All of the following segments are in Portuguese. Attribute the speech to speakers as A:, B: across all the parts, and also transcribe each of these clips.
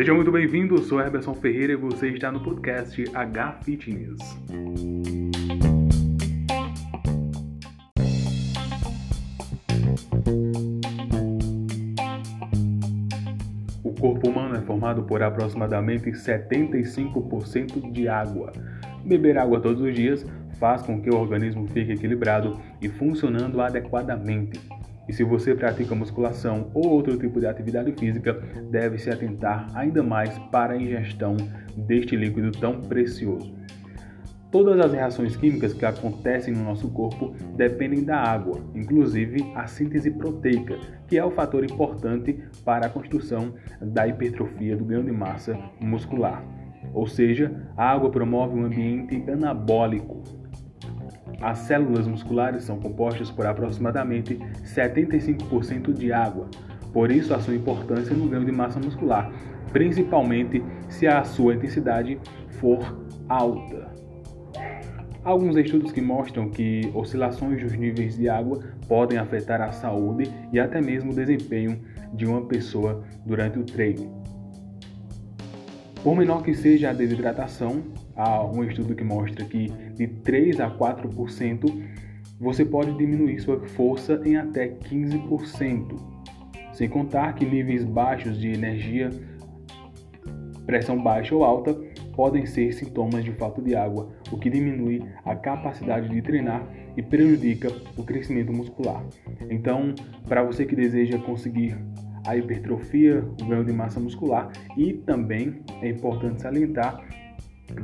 A: Seja muito bem-vindo, sou Herberson Ferreira e você está no podcast H Fitness. O corpo humano é formado por aproximadamente 75% de água. Beber água todos os dias faz com que o organismo fique equilibrado e funcionando adequadamente. E se você pratica musculação ou outro tipo de atividade física, deve se atentar ainda mais para a ingestão deste líquido tão precioso. Todas as reações químicas que acontecem no nosso corpo dependem da água, inclusive a síntese proteica, que é o fator importante para a construção da hipertrofia do ganho de massa muscular. Ou seja, a água promove um ambiente anabólico, as células musculares são compostas por aproximadamente 75% de água, por isso a sua importância no ganho de massa muscular, principalmente se a sua intensidade for alta. Alguns estudos que mostram que oscilações dos níveis de água podem afetar a saúde e até mesmo o desempenho de uma pessoa durante o treino. Por menor que seja a desidratação, há um estudo que mostra que de 3 a 4% você pode diminuir sua força em até 15%. Sem contar que níveis baixos de energia, pressão baixa ou alta, podem ser sintomas de falta de água, o que diminui a capacidade de treinar e prejudica o crescimento muscular. Então, para você que deseja conseguir a hipertrofia, o ganho de massa muscular e também é importante salientar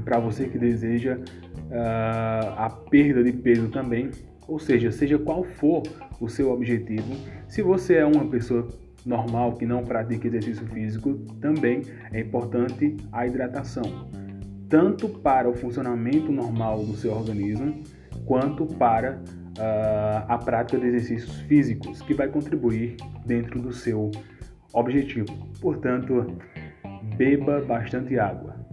A: para você que deseja uh, a perda de peso também, ou seja, seja qual for o seu objetivo, se você é uma pessoa normal que não pratica exercício físico, também é importante a hidratação, tanto para o funcionamento normal do seu organismo, quanto para a prática de exercícios físicos, que vai contribuir dentro do seu objetivo. Portanto, beba bastante água.